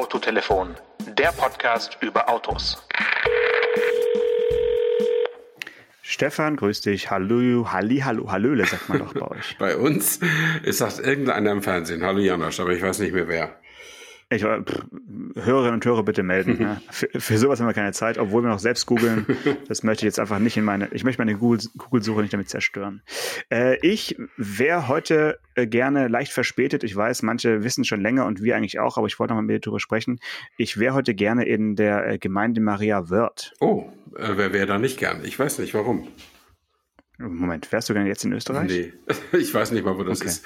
Autotelefon, der Podcast über Autos. Stefan, grüß dich. Hallo, Halli, hallo, hallöle, sagt man doch bei euch. bei uns ist das irgendeiner im Fernsehen. Hallo Janosch, aber ich weiß nicht mehr wer. Ich, pff, Hörerinnen und Hörer bitte melden. Ne? Für, für, sowas haben wir keine Zeit, obwohl wir noch selbst googeln. Das möchte ich jetzt einfach nicht in meine, ich möchte meine Google-Suche nicht damit zerstören. Äh, ich wäre heute äh, gerne leicht verspätet. Ich weiß, manche wissen schon länger und wir eigentlich auch, aber ich wollte noch mal mit dir darüber sprechen. Ich wäre heute gerne in der äh, Gemeinde Maria Wörth. Oh, äh, wer wäre da nicht gern? Ich weiß nicht, warum. Moment, wärst du denn jetzt in Österreich? Nee, ich weiß nicht mal, wo das okay. ist.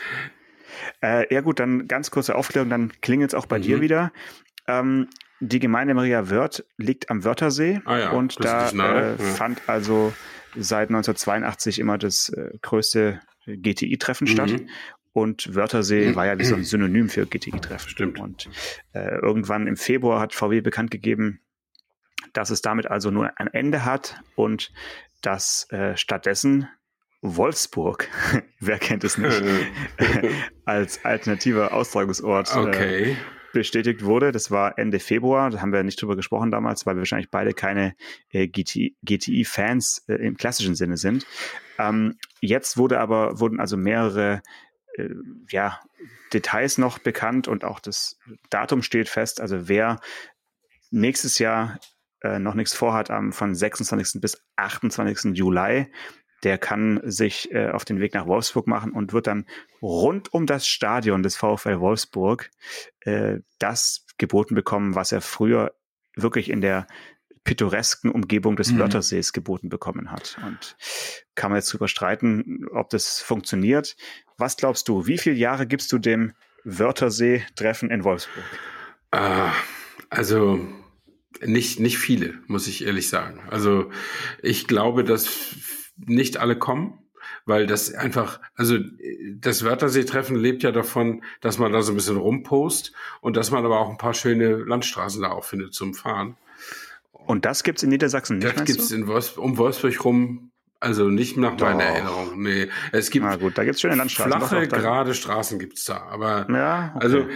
Äh, ja gut, dann ganz kurze Aufklärung, dann klingelt es auch bei mhm. dir wieder. Ähm, die Gemeinde Maria Wörth liegt am Wörthersee ah ja, und da äh, ja. fand also seit 1982 immer das äh, größte GTI-Treffen mhm. statt. Und Wörthersee mhm. war ja wie so ein Synonym für GTI-Treffen. Stimmt. Und äh, irgendwann im Februar hat VW bekannt gegeben, dass es damit also nur ein Ende hat und dass äh, stattdessen Wolfsburg, wer kennt es nicht, als alternativer Austragungsort äh, okay. äh, bestätigt wurde. Das war Ende Februar, da haben wir nicht drüber gesprochen damals, weil wir wahrscheinlich beide keine äh, GTI-Fans äh, im klassischen Sinne sind. Ähm, jetzt wurde aber, wurden also mehrere äh, ja, Details noch bekannt und auch das Datum steht fest. Also wer nächstes Jahr äh, noch nichts vorhat, am von 26. bis 28. Juli der kann sich äh, auf den Weg nach Wolfsburg machen und wird dann rund um das Stadion des VfL Wolfsburg äh, das geboten bekommen, was er früher wirklich in der pittoresken Umgebung des mhm. Wörthersees geboten bekommen hat. Und kann man jetzt drüber streiten, ob das funktioniert. Was glaubst du, wie viele Jahre gibst du dem Wörthersee-Treffen in Wolfsburg? Uh, also nicht, nicht viele, muss ich ehrlich sagen. Also ich glaube, dass nicht alle kommen, weil das einfach, also das Wörthersee-Treffen lebt ja davon, dass man da so ein bisschen rumpost und dass man aber auch ein paar schöne Landstraßen da auch findet zum Fahren. Und das gibt's in Niedersachsen nicht? Das gibt's in Wolfs um Wolfsburg rum, also nicht nach Doch. meiner Erinnerung. Nee, es gibt Na gut, da gibt's schöne Landstraßen. Flache, gerade Straßen gibt's da, aber ja, okay. also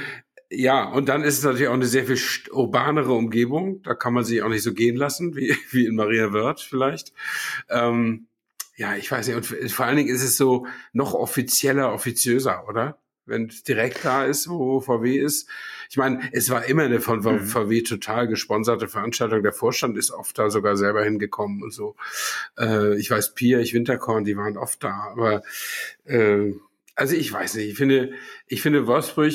ja, und dann ist es natürlich auch eine sehr viel urbanere Umgebung. Da kann man sich auch nicht so gehen lassen, wie, wie in Maria Wörth vielleicht. Ähm, ja, ich weiß nicht. Und vor allen Dingen ist es so noch offizieller, offiziöser, oder? Wenn es direkt da ist, wo VW ist. Ich meine, es war immer eine von mhm. VW total gesponserte Veranstaltung. Der Vorstand ist oft da sogar selber hingekommen und so. Äh, ich weiß, Pia, ich Winterkorn, die waren oft da. Aber äh, also ich weiß nicht. Ich finde, ich finde Wolfsburg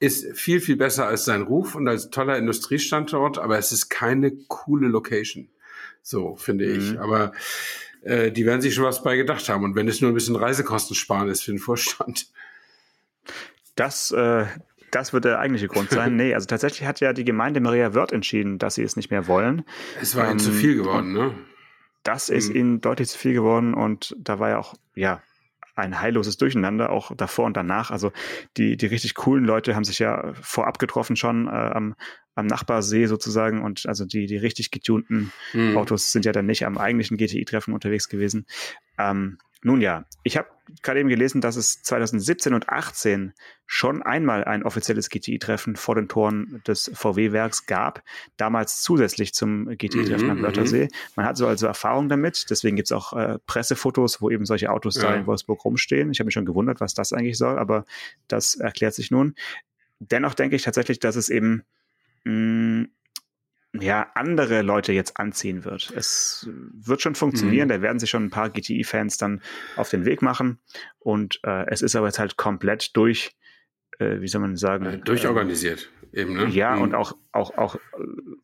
ist viel, viel besser als sein Ruf und als toller Industriestandort, aber es ist keine coole Location. So, finde ich. Mhm. Aber äh, die werden sich schon was bei gedacht haben. Und wenn es nur ein bisschen Reisekosten sparen ist für den Vorstand. Das, äh, das wird der eigentliche Grund sein. nee, also tatsächlich hat ja die Gemeinde Maria Wörth entschieden, dass sie es nicht mehr wollen. Es war ähm, ihnen zu viel geworden, ne? Das ist mhm. ihnen deutlich zu viel geworden und da war ja auch, ja, ein heilloses Durcheinander, auch davor und danach. Also die, die richtig coolen Leute haben sich ja vorab getroffen schon äh, am, am Nachbarsee sozusagen und also die, die richtig getunten mhm. Autos sind ja dann nicht am eigentlichen GTI-Treffen unterwegs gewesen. Ähm, nun ja, ich habe gerade eben gelesen, dass es 2017 und 18 schon einmal ein offizielles GTI-Treffen vor den Toren des VW-Werks gab, damals zusätzlich zum GTI-Treffen mhm, am Wörthersee. Mhm. Man hat so also Erfahrung damit, deswegen gibt's auch äh, Pressefotos, wo eben solche Autos ja. da in Wolfsburg rumstehen. Ich habe mich schon gewundert, was das eigentlich soll, aber das erklärt sich nun. Dennoch denke ich tatsächlich, dass es eben mh, mm, ja, andere Leute jetzt anziehen wird. Es wird schon funktionieren, mhm. da werden sich schon ein paar GTI-Fans dann auf den Weg machen. Und äh, es ist aber jetzt halt komplett durch, äh, wie soll man sagen? Äh, durchorganisiert eben, ne? Ja, mhm. und auch, auch, auch äh,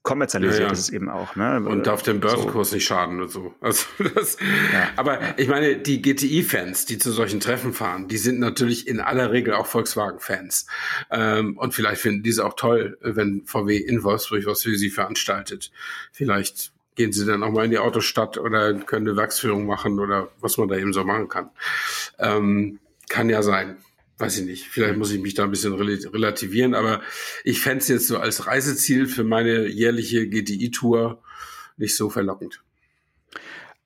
kommerzialisiert ja, ja. ist es eben auch, ne? Und darf dem Börsenkurs so. nicht schaden und so. Also das, ja. Aber ich meine, die GTI-Fans, die zu solchen Treffen fahren, die sind natürlich in aller Regel auch Volkswagen-Fans. Ähm, und vielleicht finden diese auch toll, wenn VW in Wolfsburg was für sie veranstaltet. Vielleicht gehen sie dann auch mal in die Autostadt oder können eine Werksführung machen oder was man da eben so machen kann. Ähm, kann ja sein weiß ich nicht, vielleicht muss ich mich da ein bisschen relativieren, aber ich fände es jetzt so als Reiseziel für meine jährliche GTI-Tour nicht so verlockend.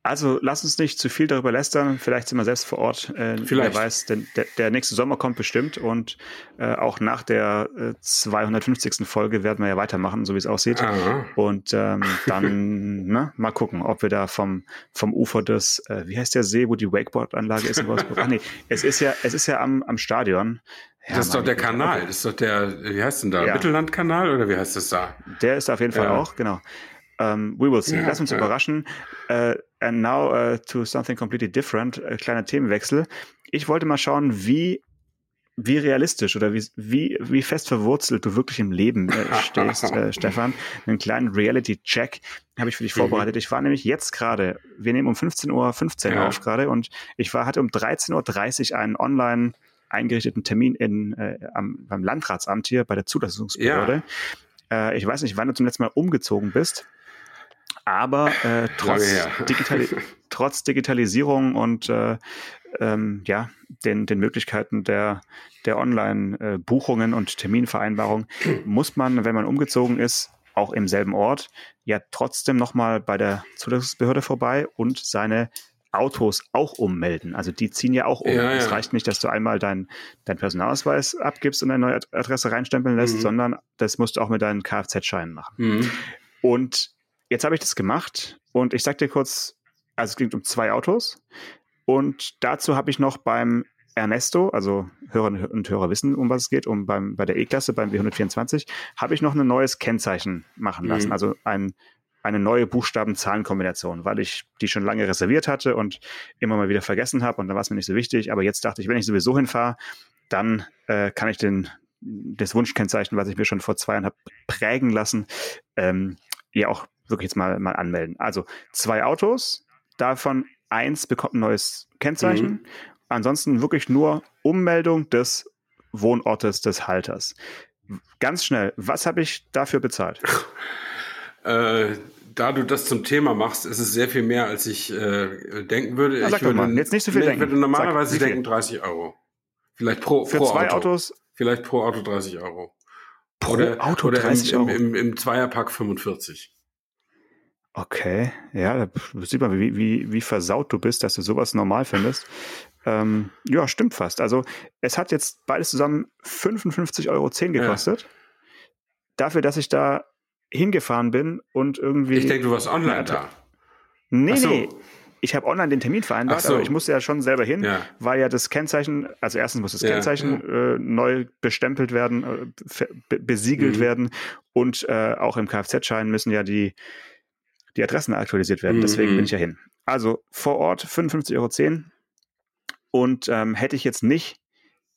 Also lass uns nicht zu viel darüber lästern. Vielleicht sind wir selbst vor Ort. Äh, Vielleicht. Wer weiß, denn der, der, nächste Sommer kommt bestimmt und äh, auch nach der äh, 250. Folge werden wir ja weitermachen, so wie es aussieht. Aha. Und ähm, dann ne, mal gucken, ob wir da vom, vom Ufer des, äh, wie heißt der See, wo die Wakeboard-Anlage ist in Wolfsburg? Ach nee, es ist ja, es ist ja am, am Stadion. Ja, das ist doch der Kanal, das ist doch der, wie heißt denn da? Ja. Mittellandkanal oder wie heißt das da? Der ist auf jeden Fall ja. auch, genau. Um, ähm, we will see. Ja, Lass uns ja. überraschen. Uh, and now uh, to something completely different. Uh, kleiner Themenwechsel. Ich wollte mal schauen, wie wie realistisch oder wie, wie, wie fest verwurzelt du wirklich im Leben äh, stehst, äh, Stefan. Einen kleinen Reality-Check habe ich für dich mhm. vorbereitet. Ich war nämlich jetzt gerade, wir nehmen um 15.15 Uhr 15 ja. auf gerade und ich war, hatte um 13.30 Uhr einen online eingerichteten Termin in, äh, am, beim Landratsamt hier bei der Zulassungsbehörde. Ja. Äh, ich weiß nicht, wann du zum letzten Mal umgezogen bist. Aber äh, trotz, Digitali trotz Digitalisierung und äh, ähm, ja, den, den Möglichkeiten der, der Online-Buchungen und Terminvereinbarung muss man, wenn man umgezogen ist, auch im selben Ort, ja trotzdem nochmal bei der Zulassungsbehörde vorbei und seine Autos auch ummelden. Also die ziehen ja auch um. Ja, es reicht nicht, dass du einmal deinen dein Personalausweis abgibst und eine neue Adresse reinstempeln lässt, mhm. sondern das musst du auch mit deinen Kfz-Scheinen machen. Mhm. Und Jetzt habe ich das gemacht und ich sag dir kurz, also es ging um zwei Autos. Und dazu habe ich noch beim Ernesto, also Hörerinnen und Hörer wissen, um was es geht, um beim, bei der E-Klasse, beim W124, habe ich noch ein neues Kennzeichen machen lassen, mhm. also ein, eine neue Buchstaben-Zahlen-Kombination, weil ich die schon lange reserviert hatte und immer mal wieder vergessen habe und dann war es mir nicht so wichtig, aber jetzt dachte ich, wenn ich sowieso hinfahre, dann äh, kann ich den, das Wunschkennzeichen, was ich mir schon vor zwei Jahren habe prägen lassen, ähm, ja auch wirklich jetzt mal, mal anmelden. Also zwei Autos, davon eins bekommt ein neues Kennzeichen. Mhm. Ansonsten wirklich nur Ummeldung des Wohnortes des Halters. Ganz schnell, was habe ich dafür bezahlt? äh, da du das zum Thema machst, ist es sehr viel mehr, als ich äh, denken würde. Na, ich würde mal, jetzt nicht so viel denken. Ich würde normalerweise Sag, denken 30 Euro. Vielleicht pro, Für pro zwei Auto. Autos? Vielleicht pro Auto 30 Euro. Pro oder, Auto oder 30 im, Euro? Im, im, im Zweierpack 45. Okay, ja, da sieht man, wie, wie, wie versaut du bist, dass du sowas normal findest. Ähm, ja, stimmt fast. Also es hat jetzt beides zusammen 55,10 Euro gekostet. Ja. Dafür, dass ich da hingefahren bin und irgendwie. Ich denke, du warst online da. Nee, so. nee. Ich habe online den Termin vereinbart, so. aber ich musste ja schon selber hin, ja. weil ja das Kennzeichen, also erstens muss das ja, Kennzeichen ja. Äh, neu bestempelt werden, äh, besiegelt mhm. werden und äh, auch im Kfz-Schein müssen ja die die Adressen aktualisiert werden. Deswegen bin mhm. ich ja hin. Also vor Ort 55,10 Euro. Und ähm, hätte ich jetzt nicht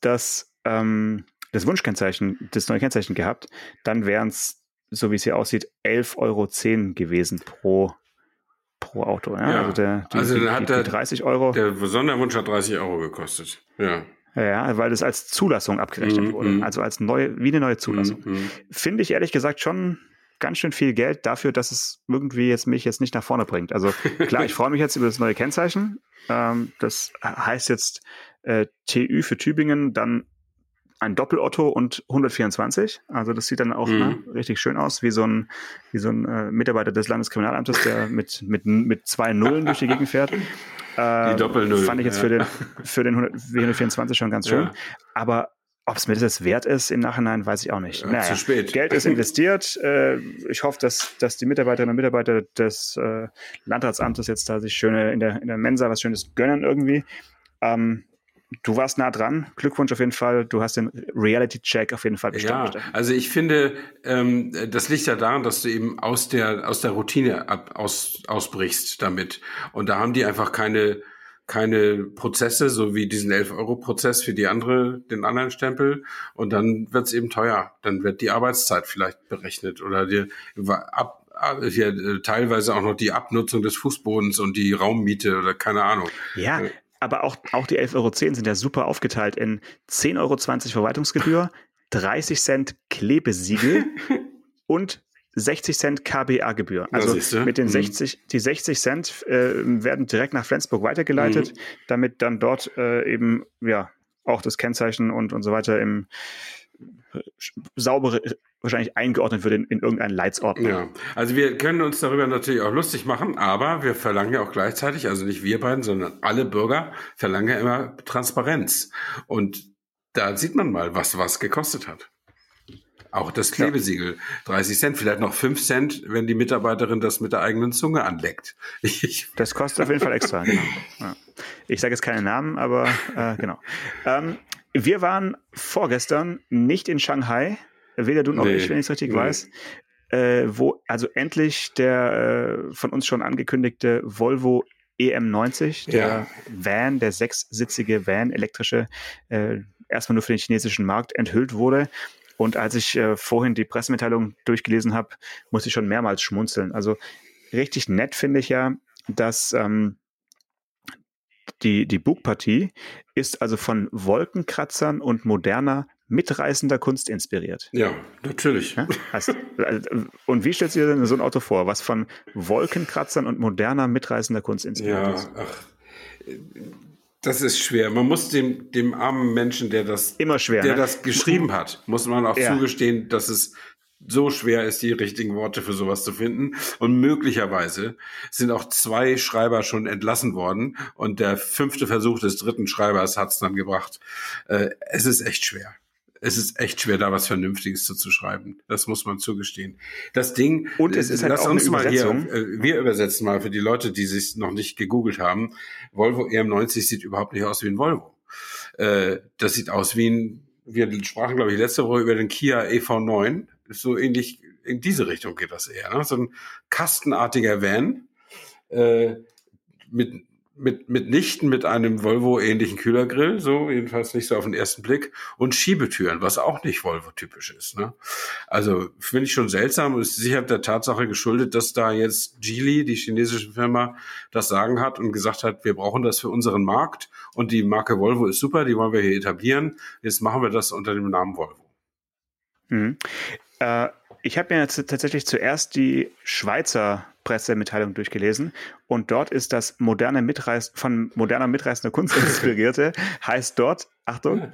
das, ähm, das Wunschkennzeichen, das neue Kennzeichen gehabt, dann wären es, so wie es hier aussieht, 11,10 Euro gewesen pro, pro Auto. Ja? ja. Also, der, die, also dann hat die, die 30 Euro. Der Sonderwunsch hat 30 Euro gekostet. Ja. Ja, weil das als Zulassung abgerechnet mm, wurde. Mm. Also als neue, wie eine neue Zulassung. Mm, Finde ich ehrlich gesagt schon ganz schön viel Geld dafür, dass es irgendwie jetzt mich jetzt nicht nach vorne bringt. Also klar, ich freue mich jetzt über das neue Kennzeichen. Ähm, das heißt jetzt äh, TÜ für Tübingen, dann ein Doppelotto und 124. Also das sieht dann auch mhm. ne, richtig schön aus, wie so ein, wie so ein äh, Mitarbeiter des Landeskriminalamtes, der mit, mit, mit zwei Nullen durch die Gegend fährt. Äh, die Doppelnull. Fand ich jetzt ja. für den, für den 124 schon ganz schön. Ja. Aber ob es mir das wert ist im Nachhinein, weiß ich auch nicht. Ja, naja, zu spät. Geld ist investiert. Äh, ich hoffe, dass, dass die Mitarbeiterinnen und Mitarbeiter des äh, Landratsamtes jetzt da sich schöne in der, in der Mensa was Schönes gönnen irgendwie. Ähm, du warst nah dran. Glückwunsch auf jeden Fall. Du hast den Reality-Check auf jeden Fall bestanden. Ja, also ich finde, ähm, das liegt ja daran, dass du eben aus der, aus der Routine ab, aus, ausbrichst damit. Und da haben die einfach keine keine Prozesse, so wie diesen 11-Euro-Prozess für die andere, den anderen Stempel. Und dann wird es eben teuer. Dann wird die Arbeitszeit vielleicht berechnet oder die, ab, ja, äh, teilweise auch noch die Abnutzung des Fußbodens und die Raummiete oder keine Ahnung. Ja, aber auch, auch die 11,10 Euro sind ja super aufgeteilt in 10,20 Euro Verwaltungsgebühr, 30 Cent Klebesiegel und 60 Cent KBA-Gebühr. Also mit den 60, mhm. die 60 Cent äh, werden direkt nach Flensburg weitergeleitet, mhm. damit dann dort äh, eben ja auch das Kennzeichen und, und so weiter im äh, saubere wahrscheinlich eingeordnet wird in, in irgendeinen Leitsordner. Ja, also wir können uns darüber natürlich auch lustig machen, aber wir verlangen ja auch gleichzeitig, also nicht wir beiden, sondern alle Bürger verlangen ja immer Transparenz. Und da sieht man mal, was was gekostet hat. Auch das Klebesiegel, 30 Cent, vielleicht noch 5 Cent, wenn die Mitarbeiterin das mit der eigenen Zunge anleckt. Ich das kostet auf jeden Fall extra. Genau. Ja. Ich sage jetzt keine Namen, aber äh, genau. Ähm, wir waren vorgestern nicht in Shanghai, weder du noch nee, ich, wenn ich es richtig nee. weiß, äh, wo also endlich der äh, von uns schon angekündigte Volvo EM90, der ja. Van, der sechssitzige Van, elektrische, äh, erstmal nur für den chinesischen Markt enthüllt wurde. Und als ich äh, vorhin die Pressemitteilung durchgelesen habe, musste ich schon mehrmals schmunzeln. Also richtig nett finde ich ja, dass ähm, die, die Bugpartie ist also von Wolkenkratzern und moderner mitreißender Kunst inspiriert. Ja, natürlich. Ja? Also, und wie stellst du dir denn so ein Auto vor, was von Wolkenkratzern und moderner mitreißender Kunst inspiriert ja, ist? Ach, das ist schwer. Man muss dem, dem armen Menschen, der das, Immer schwer, der ne? das geschrieben hat, muss man auch ja. zugestehen, dass es so schwer ist, die richtigen Worte für sowas zu finden. Und möglicherweise sind auch zwei Schreiber schon entlassen worden und der fünfte Versuch des dritten Schreibers hat es dann gebracht. Äh, es ist echt schwer es ist echt schwer, da was Vernünftiges zu, zu schreiben. Das muss man zugestehen. Das Ding, und es ist halt lass auch uns mal hier, äh, wir übersetzen mal für die Leute, die sich noch nicht gegoogelt haben. Volvo EM90 sieht überhaupt nicht aus wie ein Volvo. Äh, das sieht aus wie ein, wir sprachen, glaube ich, letzte Woche über den Kia EV9. So ähnlich, in diese Richtung geht das eher. Ne? So ein kastenartiger Van, äh, mit mit, mitnichten mit einem Volvo-ähnlichen Kühlergrill, so jedenfalls nicht so auf den ersten Blick, und Schiebetüren, was auch nicht Volvo-typisch ist. Ne? Also finde ich schon seltsam und ist sicher der Tatsache geschuldet, dass da jetzt Geely, die chinesische Firma, das Sagen hat und gesagt hat, wir brauchen das für unseren Markt und die Marke Volvo ist super, die wollen wir hier etablieren. Jetzt machen wir das unter dem Namen Volvo. Mhm. Äh, ich habe mir jetzt tatsächlich zuerst die Schweizer Pressemitteilung durchgelesen. Und dort ist das moderne Mitreiß von moderner mitreißender Kunst inspirierte heißt dort Achtung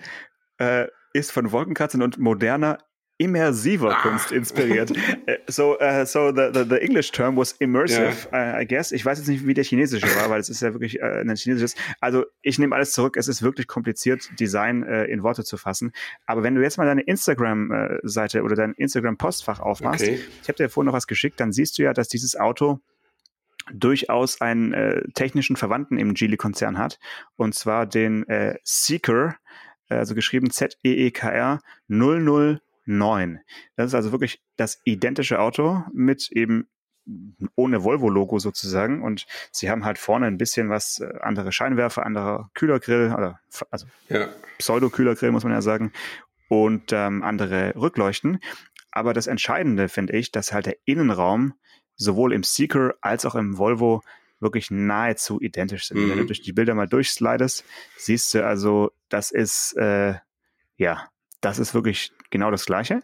äh, ist von Wolkenkratzern und moderner immersiver ah. Kunst inspiriert. Äh, so, uh, so the, the, the, English term was immersive, yeah. uh, I guess. Ich weiß jetzt nicht, wie der chinesische war, weil es ist ja wirklich uh, ein chinesisches. Also ich nehme alles zurück. Es ist wirklich kompliziert, Design in Worte zu fassen. Aber wenn du jetzt mal deine Instagram-Seite oder dein Instagram-Postfach aufmachst, okay. ich habe dir vorhin noch was geschickt, dann siehst du ja, dass dieses Auto durchaus einen äh, technischen Verwandten im Geely-Konzern hat, und zwar den äh, Seeker, also geschrieben Z-E-E-K-R 00 9. Das ist also wirklich das identische Auto mit eben ohne Volvo-Logo sozusagen. Und sie haben halt vorne ein bisschen was, äh, andere Scheinwerfer, anderer Kühlergrill, oder also ja. Pseudo-Kühlergrill, muss man ja sagen, und ähm, andere Rückleuchten. Aber das Entscheidende finde ich, dass halt der Innenraum sowohl im Seeker als auch im Volvo wirklich nahezu identisch sind. Mhm. Wenn du mhm. durch die Bilder mal durchslidest, siehst du also, das ist äh, ja das ist wirklich genau das Gleiche.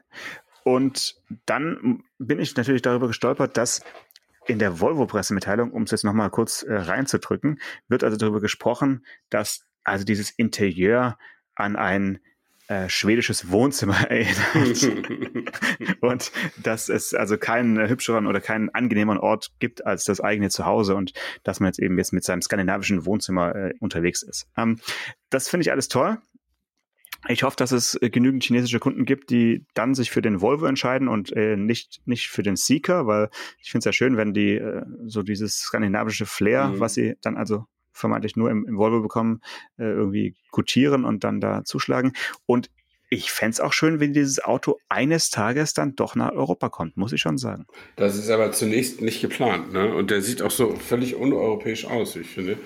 Und dann bin ich natürlich darüber gestolpert, dass in der Volvo-Pressemitteilung, um es jetzt nochmal kurz äh, reinzudrücken, wird also darüber gesprochen, dass also dieses Interieur an ein äh, schwedisches Wohnzimmer erinnert. und dass es also keinen hübscheren oder keinen angenehmeren Ort gibt als das eigene Zuhause und dass man jetzt eben jetzt mit seinem skandinavischen Wohnzimmer äh, unterwegs ist. Ähm, das finde ich alles toll. Ich hoffe, dass es äh, genügend chinesische Kunden gibt, die dann sich für den Volvo entscheiden und äh, nicht, nicht für den Seeker, weil ich finde es ja schön, wenn die äh, so dieses skandinavische Flair, mhm. was sie dann also vermeintlich nur im, im Volvo bekommen, äh, irgendwie gutieren und dann da zuschlagen. Und ich fände es auch schön, wenn dieses Auto eines Tages dann doch nach Europa kommt, muss ich schon sagen. Das ist aber zunächst nicht geplant, ne? Und der sieht auch so völlig uneuropäisch aus, ich finde.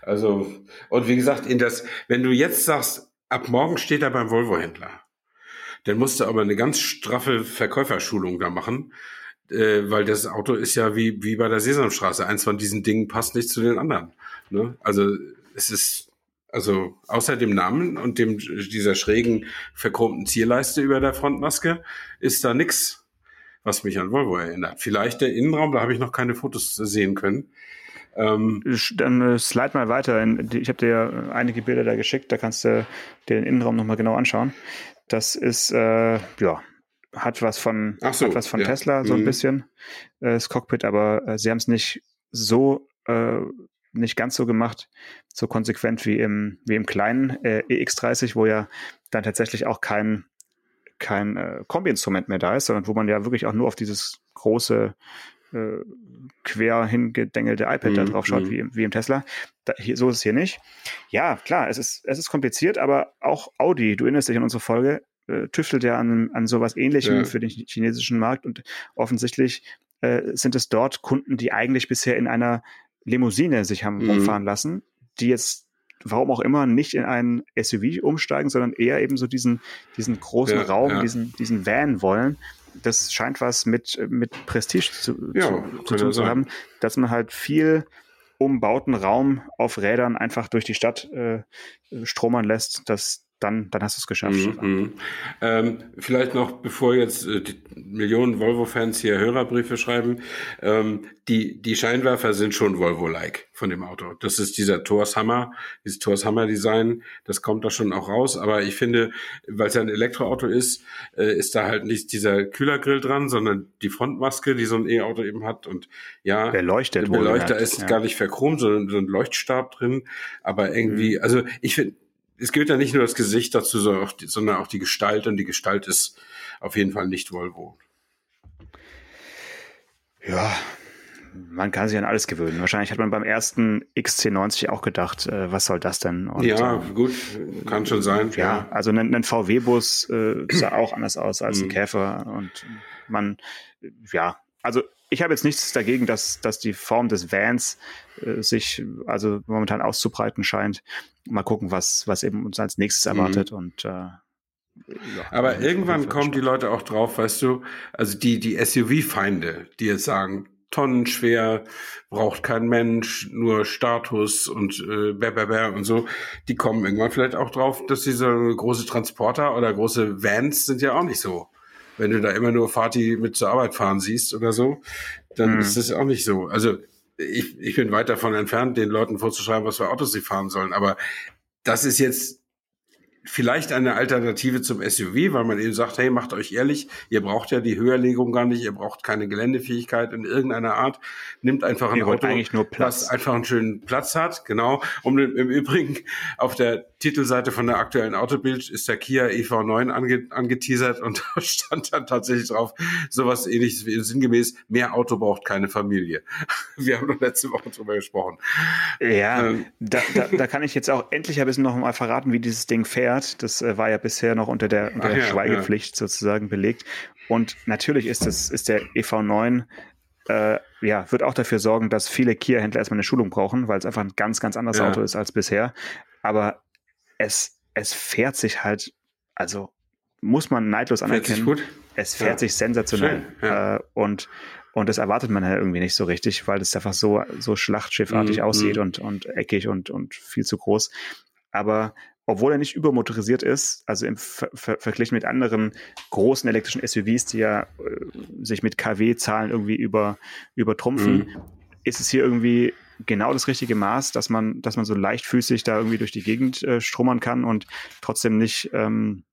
Also, und wie gesagt, in das, wenn du jetzt sagst, ab morgen steht er beim Volvo-Händler. Dann musst du aber eine ganz straffe Verkäuferschulung da machen, äh, weil das Auto ist ja wie, wie bei der Sesamstraße. Eins von diesen Dingen passt nicht zu den anderen. Ne? Also es ist, also außer dem Namen und dem dieser schrägen verchromten Zierleiste über der Frontmaske ist da nix, was mich an Volvo erinnert. Vielleicht der Innenraum, da habe ich noch keine Fotos sehen können. Ähm, Dann äh, slide mal weiter. Ich habe dir einige Bilder da geschickt, da kannst du dir den Innenraum nochmal genau anschauen. Das ist, äh, ja, hat was von, so, hat was von ja. Tesla, so ein Mhm. bisschen, äh, das Cockpit, aber äh, sie haben es nicht so, äh, nicht ganz so gemacht, so konsequent wie im, wie im kleinen äh, EX30, wo ja dann tatsächlich auch kein, kein äh, Kombi-Instrument mehr da ist, sondern wo man ja wirklich auch nur auf dieses große äh, quer hingedengelte iPad da Mhm, drauf schaut, mhm. wie, wie im Tesla. Da, hier, so ist es hier nicht. Ja, klar, es ist, es ist kompliziert, aber auch Audi, du erinnerst dich an unsere Folge, äh, tüftelt ja an, an sowas ähnlichem Ja. für den chi- chinesischen Markt und offensichtlich äh, sind es dort Kunden, die eigentlich bisher in einer Limousine sich haben Mhm. rumfahren lassen, die jetzt warum auch immer nicht in ein SUV umsteigen, sondern eher eben so diesen, diesen großen Ja, Raum, ja. diesen, diesen Van wollen. Das scheint was mit, mit Prestige zu, Ja, zu, zu tun zu haben, dass man halt viel umbauten Raum auf Rädern einfach durch die Stadt äh, stromern lässt, das, dann, dann hast du es geschafft. Mhm, mhm. Ähm, vielleicht noch, bevor jetzt äh, die Millionen Volvo-Fans hier Hörerbriefe schreiben, ähm, die, die Scheinwerfer sind schon Volvo-like von dem Auto. Das ist dieser Torshammer, dieses Torshammer-Design, das kommt da schon auch raus. Aber ich finde, weil es ja ein Elektroauto ist, äh, ist da halt nicht dieser Kühlergrill dran, sondern die Frontmaske, die so ein E-Auto eben hat. Und ja, Beleuchtet der Beleuchter ist ja. gar nicht verchromt, sondern so ein Leuchtstab drin. Aber irgendwie, Mhm. also ich finde, es gehört ja nicht nur das Gesicht dazu, sondern auch die, sondern auch die Gestalt. Und die Gestalt ist auf jeden Fall nicht Volvo. Ja, man kann sich an alles gewöhnen. Wahrscheinlich hat man beim ersten XC90 auch gedacht, äh, was soll das denn? Und, ja, äh, gut, kann schon sein. ja, also ein, ein VW-Bus äh, sah auch anders aus als ein Mhm. Käfer. Und man, ja, also ich habe jetzt nichts dagegen, dass, dass die Form des Vans äh, sich also momentan auszubreiten scheint. Mal gucken, was, was eben uns als nächstes Mhm. erwartet. Und äh, ja, Aber irgendwann kommen die. Leute auch drauf, weißt du, also die, die SUV-Feinde, die jetzt sagen, tonnenschwer, braucht kein Mensch, nur Status und äh, bär, bär, bär und so, die kommen irgendwann vielleicht auch drauf, dass diese große Transporter oder große Vans sind ja auch nicht so. Wenn du da immer nur Fati mit zur Arbeit fahren siehst oder so, dann Mhm. ist das auch nicht so. Also ich, ich bin weit davon entfernt, den Leuten vorzuschreiben, was für Autos sie fahren sollen, aber das ist jetzt vielleicht eine Alternative zum SUV, weil man eben sagt, hey, macht euch ehrlich, ihr braucht ja die Höherlegung gar nicht, ihr braucht keine Geländefähigkeit in irgendeiner Art, nimmt einfach ein Ihr Auto, eigentlich nur Platz. was einfach einen schönen Platz hat, genau. Im im Übrigen auf der Titelseite von der aktuellen Autobild ist der Kia EV9 ange, angeteasert und da stand dann tatsächlich drauf, sowas ähnliches wie sinngemäß, mehr Auto braucht keine Familie. Wir haben doch letzte Woche drüber gesprochen. Ja, Ähm. da, da, da kann ich jetzt auch endlich ein bisschen noch mal verraten, wie dieses Ding fährt. Das äh, war ja bisher noch unter der, unter der ja, Schweigepflicht sozusagen belegt. Und natürlich ist das, ist der EV9 äh, ja, wird auch dafür sorgen, dass viele Kia-Händler erstmal eine Schulung brauchen, weil es einfach ein ganz, ganz anderes Ja. Auto ist als bisher. Aber es, es fährt sich halt, also muss man neidlos Fährt anerkennen. gut? Es fährt Ja. sich sensationell. Schön, ja. Äh, und, und das erwartet man ja irgendwie nicht so richtig, weil es einfach so, so schlachtschiffartig Mhm, aussieht mhm. und, und eckig und, und viel zu groß. Aber obwohl er nicht übermotorisiert ist, also im Ver Ver Vergleich mit anderen großen elektrischen SUVs, die ja äh, sich mit KW-Zahlen irgendwie über, übertrumpfen, Mhm. ist es hier irgendwie genau das richtige Maß, dass man, dass man so leichtfüßig da irgendwie durch die Gegend äh, strummern kann und trotzdem nicht ähm,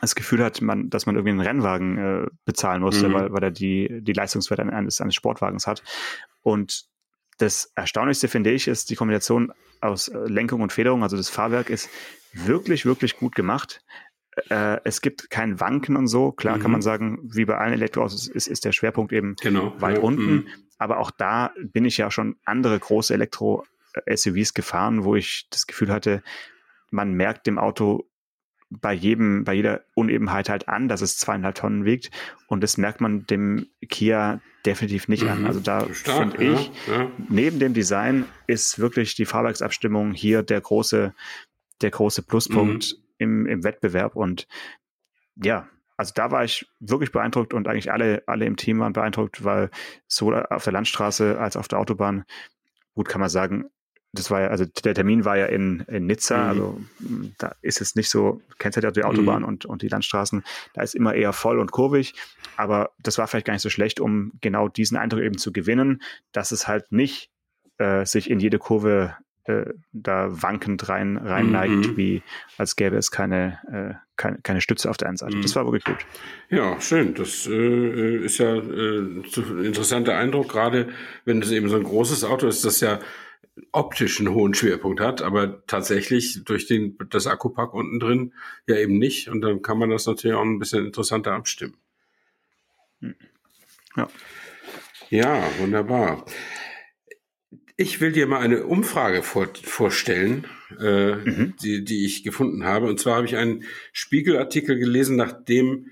das Gefühl hat, man, dass man irgendwie einen Rennwagen äh, bezahlen musste, Mhm. weil, weil er die, die Leistungswerte eines, eines Sportwagens hat. Und das Erstaunlichste, finde ich, ist die Kombination aus äh, Lenkung und Federung. Also das Fahrwerk ist wirklich, wirklich gut gemacht. Äh, es gibt kein Wanken und so. Klar Mhm. kann man sagen, wie bei allen Elektroautos ist, ist der Schwerpunkt eben Genau. weit Ja, unten. mhm. Aber auch da bin ich ja schon andere große Elektro-SUVs gefahren, wo ich das Gefühl hatte, man merkt dem Auto bei jedem, bei jeder Unebenheit halt an, dass es zweieinhalb Tonnen wiegt. Und das merkt man dem Kia definitiv nicht an. Mhm. Also da finde ich, ja, ja. neben dem Design ist wirklich die Fahrwerksabstimmung hier der große, der große Pluspunkt Mhm. im, im Wettbewerb. Und ja, also da war ich wirklich beeindruckt und eigentlich alle, alle im Team waren beeindruckt, weil sowohl auf der Landstraße als auf der Autobahn, gut kann man sagen, das war ja, also der Termin war ja in, in Nizza, Mhm. also mh, da ist es nicht so, kennst ja die Autobahn Mhm. und, und die Landstraßen, da ist immer eher voll und kurvig, aber das war vielleicht gar nicht so schlecht, um genau diesen Eindruck eben zu gewinnen, dass es halt nicht äh, sich in jede Kurve äh, da wankend rein, rein neigt, Mhm. wie als gäbe es keine, äh, keine, keine Stütze auf der einen Seite. Mhm. Das war wirklich gut. Ja, schön. Das äh, ist ja äh, ein interessanter Eindruck, gerade wenn es eben so ein großes Auto ist, das ja optisch einen hohen Schwerpunkt hat, aber tatsächlich durch den, das Akkupack unten drin ja eben nicht. Und dann kann man das natürlich auch ein bisschen interessanter abstimmen. Ja. Ja, wunderbar. Ich will dir mal eine Umfrage vor, vorstellen, äh, Mhm. die, die ich gefunden habe. Und zwar habe ich einen Spiegelartikel gelesen, nachdem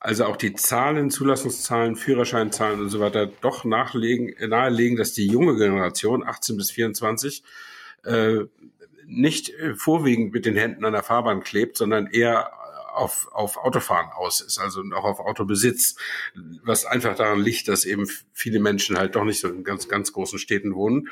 also auch die Zahlen, Zulassungszahlen, Führerscheinzahlen und so weiter doch nachlegen, nahelegen, dass die junge Generation, 18 bis 24, äh, nicht äh, vorwiegend mit den Händen an der Fahrbahn klebt, sondern eher auf, auf Autofahren aus ist, also auch auf Autobesitz, was einfach daran liegt, dass eben viele Menschen halt doch nicht so in ganz, ganz großen Städten wohnen.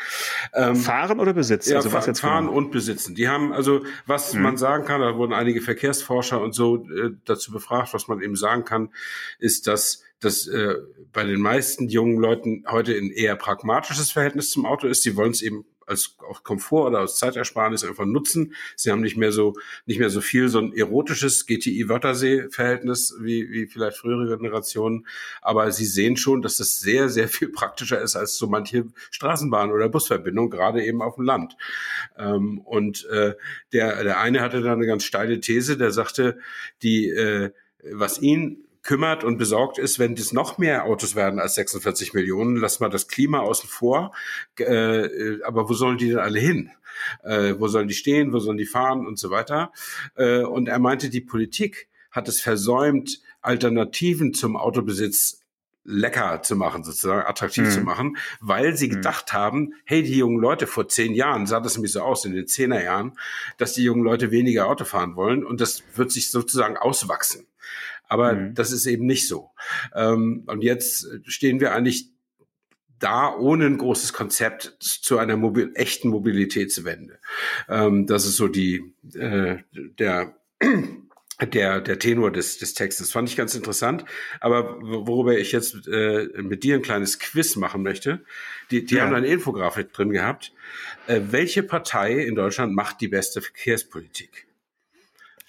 Ähm, Fahren oder Besitz? ja, also was jetzt fahren genau? und besitzen. Die haben also, was Mhm. man sagen kann, da wurden einige Verkehrsforscher und so äh, dazu befragt, was man eben sagen kann, ist, dass dass äh, bei den meisten jungen Leuten heute ein eher pragmatisches Verhältnis zum Auto ist. Sie wollen es eben als auch Komfort oder als Zeitersparnis einfach nutzen. Sie haben nicht mehr so nicht mehr so viel so ein erotisches GTI Wörthersee Verhältnis wie wie vielleicht frühere Generationen, aber sie sehen schon, dass das sehr sehr viel praktischer ist als so manche Straßenbahn oder Busverbindung gerade eben auf dem Land. Ähm, und äh, der der eine hatte da eine ganz steile These, der sagte, die äh, was ihn kümmert und besorgt ist, wenn es noch mehr Autos werden als 46 Millionen, lass mal das Klima außen vor, äh, aber wo sollen die denn alle hin? Äh, wo sollen die stehen, wo sollen die fahren und so weiter? Äh, und er meinte, die Politik hat es versäumt, Alternativen zum Autobesitz lecker zu machen, sozusagen attraktiv Mhm. zu machen, weil sie Mhm. gedacht haben, hey, die jungen Leute vor zehn Jahren sah das nämlich so aus, in den Zehnerjahren, dass die jungen Leute weniger Auto fahren wollen und das wird sich sozusagen auswachsen. Aber Mhm. das ist eben nicht so. Ähm, und jetzt stehen wir eigentlich da, ohne ein großes Konzept zu einer mobil echten Mobilitätswende. Ähm, das ist so die äh, der der der Tenor des des Textes fand ich ganz interessant. Aber worüber ich jetzt äh, mit dir ein kleines Quiz machen möchte, die die Ja. haben eine Infografik drin gehabt. Äh, welche Partei in Deutschland macht die beste Verkehrspolitik?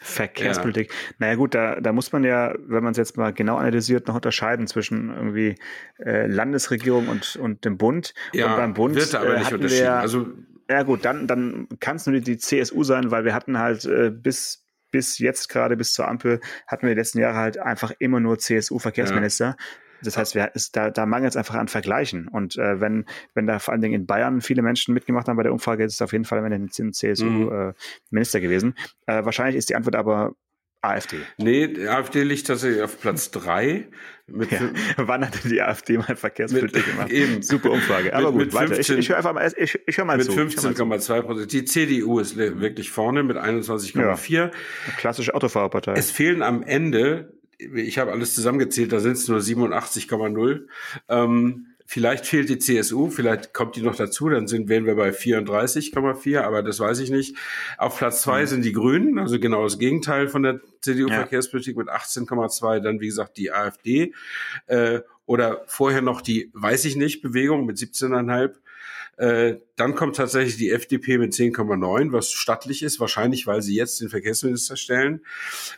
Verkehrspolitik. Naja gut, da, da muss man ja, wenn man es jetzt mal genau analysiert, noch unterscheiden zwischen irgendwie äh, Landesregierung und, und dem Bund. und beim Bund wird aber äh, nicht unterschieden. wir, also ja gut, dann, dann kann es nur die, die CSU sein, weil wir hatten halt äh, bis bis jetzt gerade bis zur Ampel hatten wir die letzten Jahre halt einfach immer nur CSU-Verkehrsminister. Das heißt, wir, ist, da, da mangelt es einfach an Vergleichen. Und äh, wenn, wenn da vor allen Dingen in Bayern viele Menschen mitgemacht haben bei der Umfrage, ist es auf jeden Fall wenn ein Mhm. CSU-Minister gewesen. Äh, wahrscheinlich ist die Antwort aber AfD. nee, die AfD liegt tatsächlich auf Platz drei mit Ja. Wann hat denn die AfD mal Verkehrspolitik Mit- gemacht? eben. Super Umfrage. Aber Mit- gut, mit weiter. 15 ich ich höre einfach mal, ich, ich höre mal mit zu. Hör zu. 15,2 Prozent. Die CDU ist wirklich vorne mit 21,4. Klassische Autofahrerpartei. Es fehlen am Ende, ich habe alles zusammengezählt, da sind es nur 87,0. Ähm, vielleicht fehlt die CSU, vielleicht kommt die noch dazu, dann sind, wären wir bei 34,4, aber das weiß ich nicht. Auf Platz zwei Mhm. sind die Grünen, also genau das Gegenteil von der Ja. CDU-Verkehrspolitik mit 18,2, dann wie gesagt die AfD äh, oder vorher noch die, weiß ich nicht, Bewegung mit 17,5. Äh, dann kommt tatsächlich die FDP mit 10,9, was stattlich ist, wahrscheinlich, weil sie jetzt den Verkehrsminister stellen.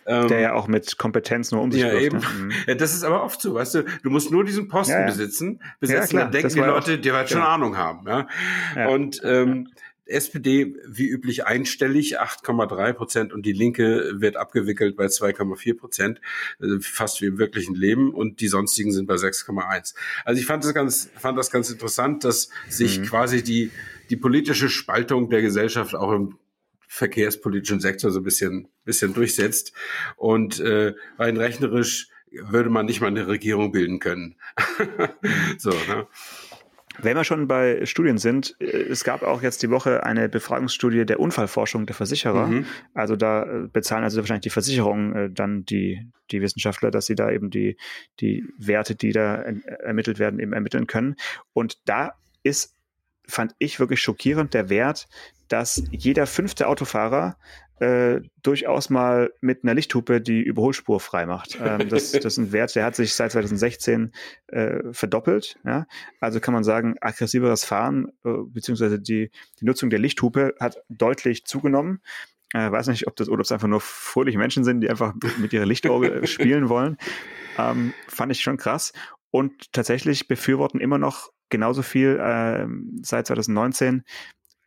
Ähm, der ja auch mit Kompetenz nur um sich ja, wirft. eben. Ne? Mhm. Ja, das ist aber oft so, weißt du, du musst nur diesen Posten Ja, ja. besitzen, besetzen, dann denken die Leute, die werden schon genau. Ahnung haben. Ja? Ja. Und ähm, SPD wie üblich einstellig, 8,3 Prozent und die Linke wird abgewickelt bei 2,4 Prozent, äh, fast wie im wirklichen Leben und die sonstigen sind bei 6,1. Also ich fand das ganz, fand das ganz interessant, dass sich Mhm. quasi die, die politische Spaltung der Gesellschaft auch im verkehrspolitischen Sektor so ein bisschen, bisschen durchsetzt. Und äh, rein rechnerisch würde man nicht mal eine Regierung bilden können. so, ne? Wenn wir schon bei Studien sind, äh, es gab auch jetzt die Woche eine Befragungsstudie der Unfallforschung der Versicherer. Mhm. Also da äh, bezahlen also wahrscheinlich die Versicherungen äh, dann die, die Wissenschaftler, dass sie da eben die, die Werte, die da ermittelt werden, eben ermitteln können. Und da ist, fand ich wirklich schockierend, der Wert, dass jeder fünfte Autofahrer äh, durchaus mal mit einer Lichthupe die Überholspur frei macht. Ähm, das, das ist ein Wert, der hat sich seit 2016 äh, verdoppelt. Ja? Also kann man sagen, aggressiveres Fahren äh, beziehungsweise die, die Nutzung der Lichthupe hat deutlich zugenommen. Äh, weiß nicht, ob das oder ob es einfach nur fröhliche Menschen sind, die einfach mit ihrer Lichtauge spielen wollen. Ähm, fand ich schon krass. Und tatsächlich befürworten immer noch genauso viel äh, seit 2019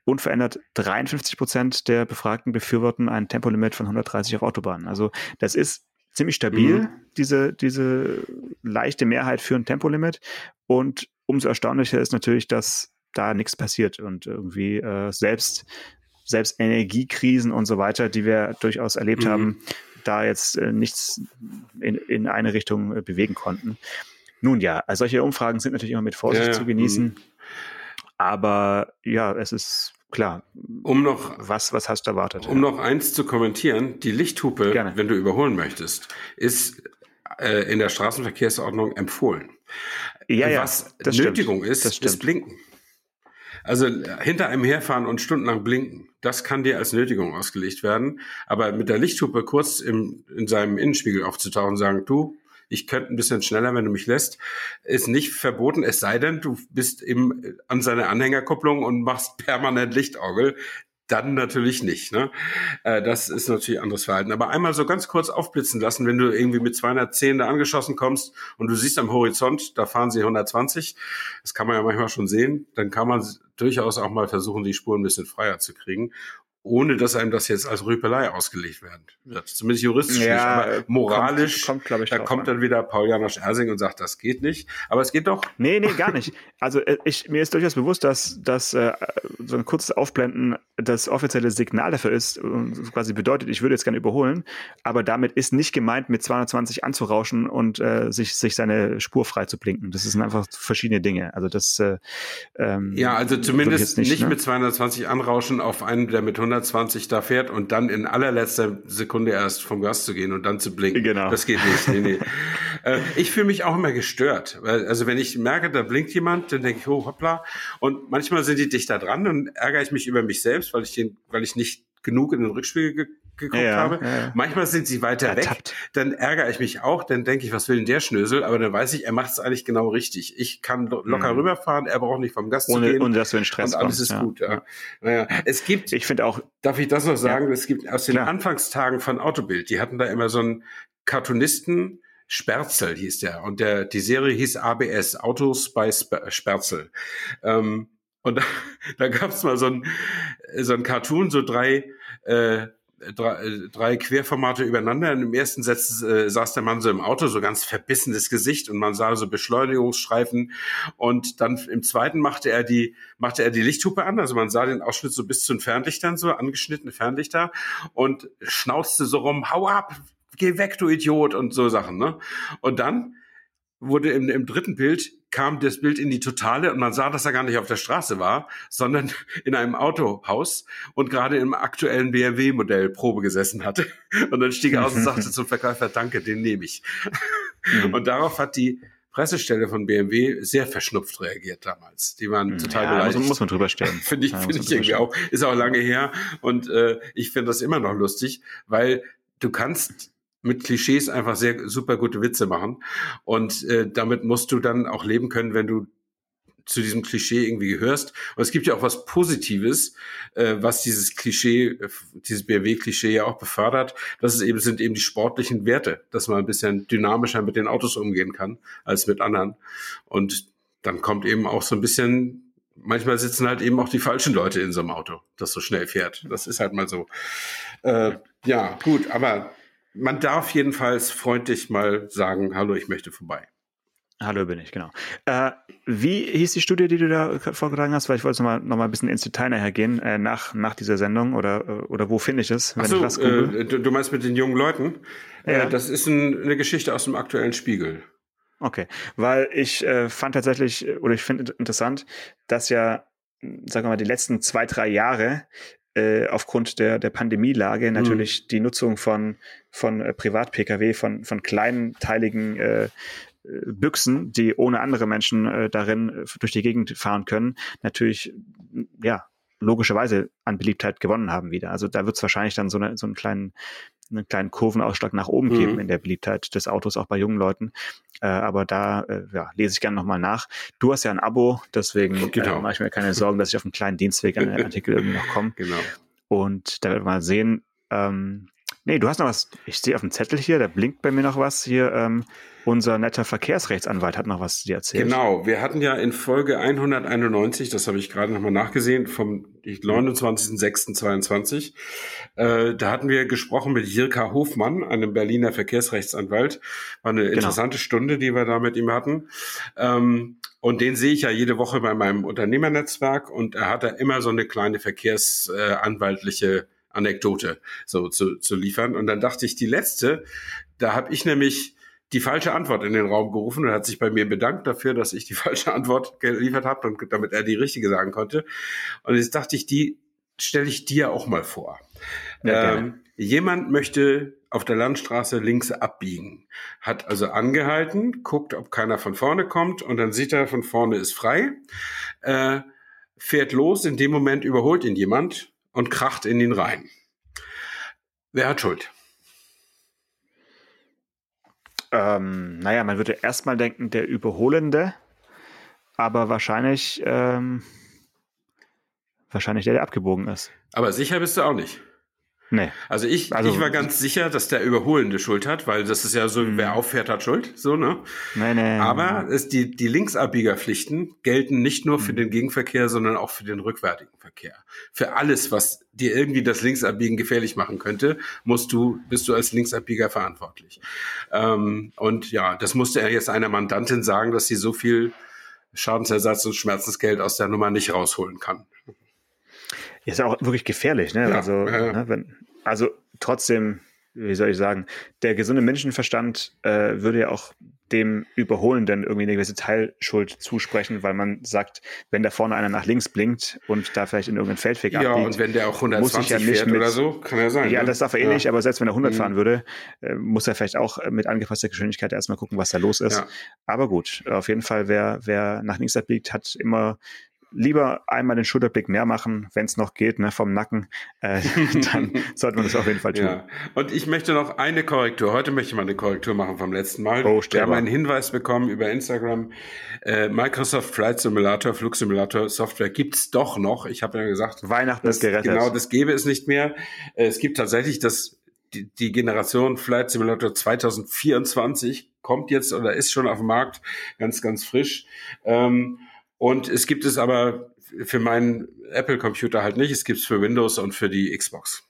unverändert 53 Prozent der Befragten befürworten ein Tempolimit von 130 auf Autobahnen. Also das ist ziemlich stabil, mhm. diese, diese leichte Mehrheit für ein Tempolimit. Und umso erstaunlicher ist natürlich, dass da nichts passiert und irgendwie äh, selbst, selbst Energiekrisen und so weiter, die wir durchaus erlebt mhm. haben, da jetzt äh, nichts in, in eine Richtung äh, bewegen konnten. Nun ja, also solche Umfragen sind natürlich immer mit Vorsicht ja, zu genießen. Mhm. Aber ja, es ist klar. Um noch, was, was hast du erwartet? Um ja. noch eins zu kommentieren, die Lichthupe, Gerne. wenn du überholen möchtest, ist äh, in der Straßenverkehrsordnung empfohlen. Ja, ja, was Nötigung stimmt. ist, ist Blinken. Also hinter einem herfahren und stundenlang blinken, das kann dir als Nötigung ausgelegt werden. Aber mit der Lichthupe kurz im, in seinem Innenspiegel aufzutauchen und sagen, du, ich könnte ein bisschen schneller, wenn du mich lässt, ist nicht verboten, es sei denn, du bist eben an seiner Anhängerkupplung und machst permanent Lichtaugel dann natürlich nicht. Ne? Äh, das ist natürlich anderes Verhalten. Aber einmal so ganz kurz aufblitzen lassen, wenn du irgendwie mit 210 da angeschossen kommst und du siehst am Horizont, da fahren sie 120, das kann man ja manchmal schon sehen, dann kann man durchaus auch mal versuchen, die Spuren ein bisschen freier zu kriegen ohne dass einem das jetzt als Rüpelei ausgelegt werden wird. Zumindest juristisch ja, nicht, aber moralisch, kommt, kommt, ich, da kommt dann wieder Paul Janosch Ersing und sagt, das geht nicht. Aber es geht doch. Nee, nee, gar nicht. Also äh, ich, mir ist durchaus bewusst, dass, dass äh, so ein kurzes Aufblenden das offizielle Signal dafür ist und quasi bedeutet, ich würde jetzt gerne überholen, aber damit ist nicht gemeint, mit 220 anzurauschen und äh, sich, sich seine Spur frei zu blinken. Das sind einfach verschiedene Dinge. Also das äh, ähm, Ja, also zumindest nicht, nicht ne? mit 220 anrauschen auf einen, der mit 100 120 da fährt und dann in allerletzter Sekunde erst vom Gas zu gehen und dann zu blinken. Genau. Das geht nicht. Nee, nee. äh, ich fühle mich auch immer gestört. Also wenn ich merke, da blinkt jemand, dann denke ich, oh hoppla. Und manchmal sind die dichter dran und ärgere ich mich über mich selbst, weil ich den, weil ich nicht genug in den Rückspiegel geguckt ja, habe. Ja. Manchmal sind sie weiter Ertappt. weg. Dann ärgere ich mich auch. Dann denke ich, was will denn der Schnösel? Aber dann weiß ich, er macht es eigentlich genau richtig. Ich kann locker mhm. rüberfahren. Er braucht nicht vom Gast ohne, zu gehen. Und dass du in Stress Und alles kommst, ist gut. Ja. Naja, es gibt. Ich finde auch. Darf ich das noch sagen? Es gibt aus den. Anfangstagen von Autobild. Die hatten da immer so einen Cartoonisten. Sperzel hieß der. Und der, die Serie hieß ABS, Autos bei Sperzel. Ähm, und da, da gab es mal so ein, so ein Cartoon, so drei äh, drei, äh, drei Querformate übereinander. Und Im ersten Satz äh, saß der Mann so im Auto, so ganz verbissenes Gesicht und man sah so Beschleunigungsstreifen. Und dann im zweiten machte er die, machte er die Lichthupe an. Also man sah den Ausschnitt so bis zu den Fernlichtern, so angeschnittene Fernlichter und schnauzte so rum, hau ab, geh weg, du Idiot und so Sachen. Ne? Und dann wurde im, im dritten Bild kam das Bild in die Totale und man sah, dass er gar nicht auf der Straße war, sondern in einem Autohaus und gerade im aktuellen BMW-Modell Probe gesessen hatte. Und dann stieg er aus und sagte zum Verkäufer, danke, den nehme ich. Mhm. Und darauf hat die Pressestelle von BMW sehr verschnupft reagiert damals. Die waren mhm. total ja, beleidigt. Muss, muss man drüber stellen. finde ich, ja, finde ich irgendwie auch. Ist auch lange her. Und äh, ich finde das immer noch lustig, weil du kannst mit Klischees einfach sehr super gute Witze machen. Und äh, damit musst du dann auch leben können, wenn du zu diesem Klischee irgendwie gehörst. Und es gibt ja auch was Positives, äh, was dieses Klischee, dieses BRW-Klischee ja auch befördert. Das ist eben, sind eben die sportlichen Werte, dass man ein bisschen dynamischer mit den Autos umgehen kann als mit anderen. Und dann kommt eben auch so ein bisschen, manchmal sitzen halt eben auch die falschen Leute in so einem Auto, das so schnell fährt. Das ist halt mal so. Äh, ja, gut, aber man darf jedenfalls freundlich mal sagen, hallo, ich möchte vorbei. Hallo bin ich, genau. Äh, wie hieß die Studie, die du da vorgetragen hast? Weil ich wollte noch mal, noch mal ein bisschen ins Detail nachher gehen, äh, nach, nach dieser Sendung oder, oder wo finde ich es? Wenn so, äh, du, du, meinst mit den jungen Leuten? Äh, ja. das ist ein, eine Geschichte aus dem aktuellen Spiegel. Okay, weil ich äh, fand tatsächlich, oder ich finde interessant, dass ja, sagen wir mal, die letzten zwei, drei Jahre äh, aufgrund der, der Pandemielage mhm. natürlich die Nutzung von, von äh, Privat-Pkw, von, von kleinteiligen äh, äh, Büchsen, die ohne andere Menschen äh, darin durch die Gegend fahren können, natürlich ja logischerweise an Beliebtheit gewonnen haben wieder. Also da wird es wahrscheinlich dann so, eine, so einen kleinen einen kleinen Kurvenausschlag nach oben geben mhm. in der Beliebtheit des Autos, auch bei jungen Leuten. Äh, aber da äh, ja, lese ich gerne nochmal nach. Du hast ja ein Abo, deswegen äh, genau. äh, mache ich mir keine Sorgen, dass ich auf einen kleinen Dienstweg an den Artikel irgendwie noch komme. Genau. Und da werden wir mal sehen. Ähm, nee, du hast noch was, ich sehe auf dem Zettel hier, da blinkt bei mir noch was hier. Ähm, unser netter Verkehrsrechtsanwalt hat noch was zu dir erzählt. Genau, wir hatten ja in Folge 191, das habe ich gerade nochmal nachgesehen, vom 29.06.22, äh, da hatten wir gesprochen mit Jirka Hofmann, einem Berliner Verkehrsrechtsanwalt. War eine genau. interessante Stunde, die wir da mit ihm hatten. Ähm, und den sehe ich ja jede Woche bei meinem Unternehmernetzwerk und er hat da immer so eine kleine verkehrsanwaltliche Anekdote so zu, zu liefern. Und dann dachte ich, die letzte, da habe ich nämlich die falsche Antwort in den Raum gerufen und hat sich bei mir bedankt dafür, dass ich die falsche Antwort geliefert habe und damit er die richtige sagen konnte. Und jetzt dachte ich, die stelle ich dir auch mal vor. Ja, ähm, jemand möchte auf der Landstraße links abbiegen, hat also angehalten, guckt, ob keiner von vorne kommt und dann sieht er, von vorne ist frei, äh, fährt los, in dem Moment überholt ihn jemand und kracht in ihn rein. Wer hat Schuld? Ähm, naja, man würde erstmal denken, der Überholende, aber wahrscheinlich, ähm, wahrscheinlich der, der abgebogen ist. Aber sicher bist du auch nicht. Nee. Also ich, also, ich war ganz sicher, dass der Überholende Schuld hat, weil das ist ja so, wer mhm. auffährt, hat Schuld, so, ne? Nee, nee. Aber es, die, die Linksabbiegerpflichten gelten nicht nur für mhm. den Gegenverkehr, sondern auch für den rückwärtigen Verkehr. Für alles, was dir irgendwie das Linksabbiegen gefährlich machen könnte, musst du, bist du als Linksabbieger verantwortlich. Ähm, und ja, das musste er jetzt einer Mandantin sagen, dass sie so viel Schadensersatz und Schmerzensgeld aus der Nummer nicht rausholen kann. Ist auch wirklich gefährlich, ne? Ja, also, ja. Ne, wenn, also trotzdem, wie soll ich sagen, der gesunde Menschenverstand äh, würde ja auch dem Überholenden irgendwie eine gewisse Teilschuld zusprechen, weil man sagt, wenn da vorne einer nach links blinkt und da vielleicht in irgendeinen Feldweg ja, abbiegt, und wenn der auch 120 ja fährt mit, oder so, kann er sein. Ja, ne? das darf er eh ja. nicht, aber selbst wenn er 100 mhm. fahren würde, äh, muss er vielleicht auch mit angepasster Geschwindigkeit erstmal gucken, was da los ist. Ja. Aber gut, auf jeden Fall, wer, wer nach links abbiegt, hat immer lieber einmal den Schulterblick mehr machen, wenn es noch geht, ne, vom Nacken, äh, dann sollte man das auf jeden Fall tun. Ja. Und ich möchte noch eine Korrektur. Heute möchte ich mal eine Korrektur machen vom letzten Mal. Oh, Wir haben einen Hinweis bekommen über Instagram. Äh, Microsoft Flight Simulator, Flugsimulator Software gibt's doch noch. Ich habe ja gesagt, Weihnachten ist gerettet. Genau, das gäbe es nicht mehr. Äh, es gibt tatsächlich das die, die Generation Flight Simulator 2024 kommt jetzt oder ist schon auf dem Markt, ganz, ganz frisch. Ähm, und es gibt es aber für meinen Apple-Computer halt nicht. Es gibt es für Windows und für die Xbox.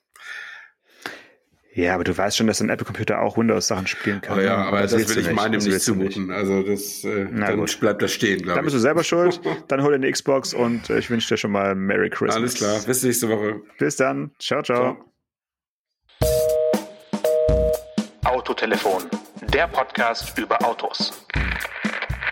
Ja, aber du weißt schon, dass ein Apple-Computer auch Windows-Sachen spielen kann. Oh ja, aber das, das will ich nicht. meinem das nicht zumuten. Nicht. Also das, äh, dann gut. bleibt das stehen, glaube ich. Dann bist du selber schuld. Dann hol dir eine Xbox und äh, ich wünsche dir schon mal Merry Christmas. Alles klar. Bis nächste Woche. Bis dann. Ciao, ciao. ciao. Autotelefon. Der Podcast über Autos